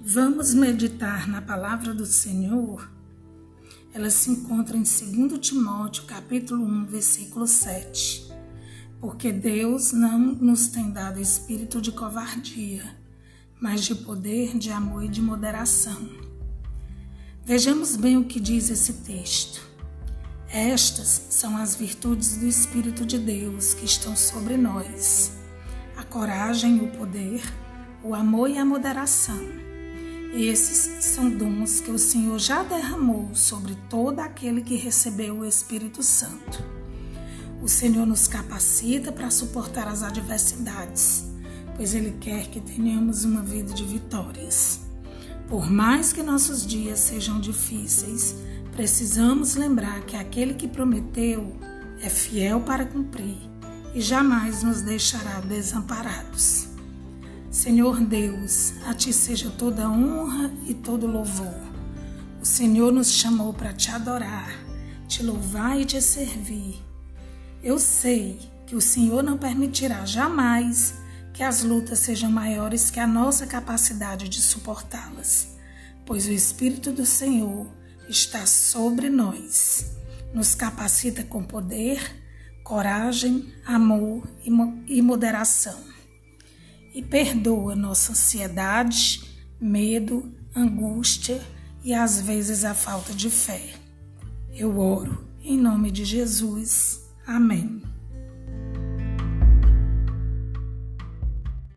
Vamos meditar na palavra do Senhor. Ela se encontra em 2 Timóteo, capítulo 1, versículo 7. Porque Deus não nos tem dado espírito de covardia, mas de poder, de amor e de moderação. Vejamos bem o que diz esse texto. Estas são as virtudes do Espírito de Deus que estão sobre nós: a coragem, o poder, o amor e a moderação. Esses são dons que o Senhor já derramou sobre todo aquele que recebeu o Espírito Santo. O Senhor nos capacita para suportar as adversidades, pois Ele quer que tenhamos uma vida de vitórias. Por mais que nossos dias sejam difíceis, precisamos lembrar que aquele que prometeu é fiel para cumprir e jamais nos deixará desamparados. Senhor Deus, a Ti seja toda honra e todo louvor. O Senhor nos chamou para te adorar, te louvar e te servir. Eu sei que o Senhor não permitirá jamais que as lutas sejam maiores que a nossa capacidade de suportá-las, pois o Espírito do Senhor está sobre nós, nos capacita com poder, coragem, amor e moderação e perdoa nossa ansiedade, medo, angústia e às vezes a falta de fé. Eu oro em nome de Jesus. Amém.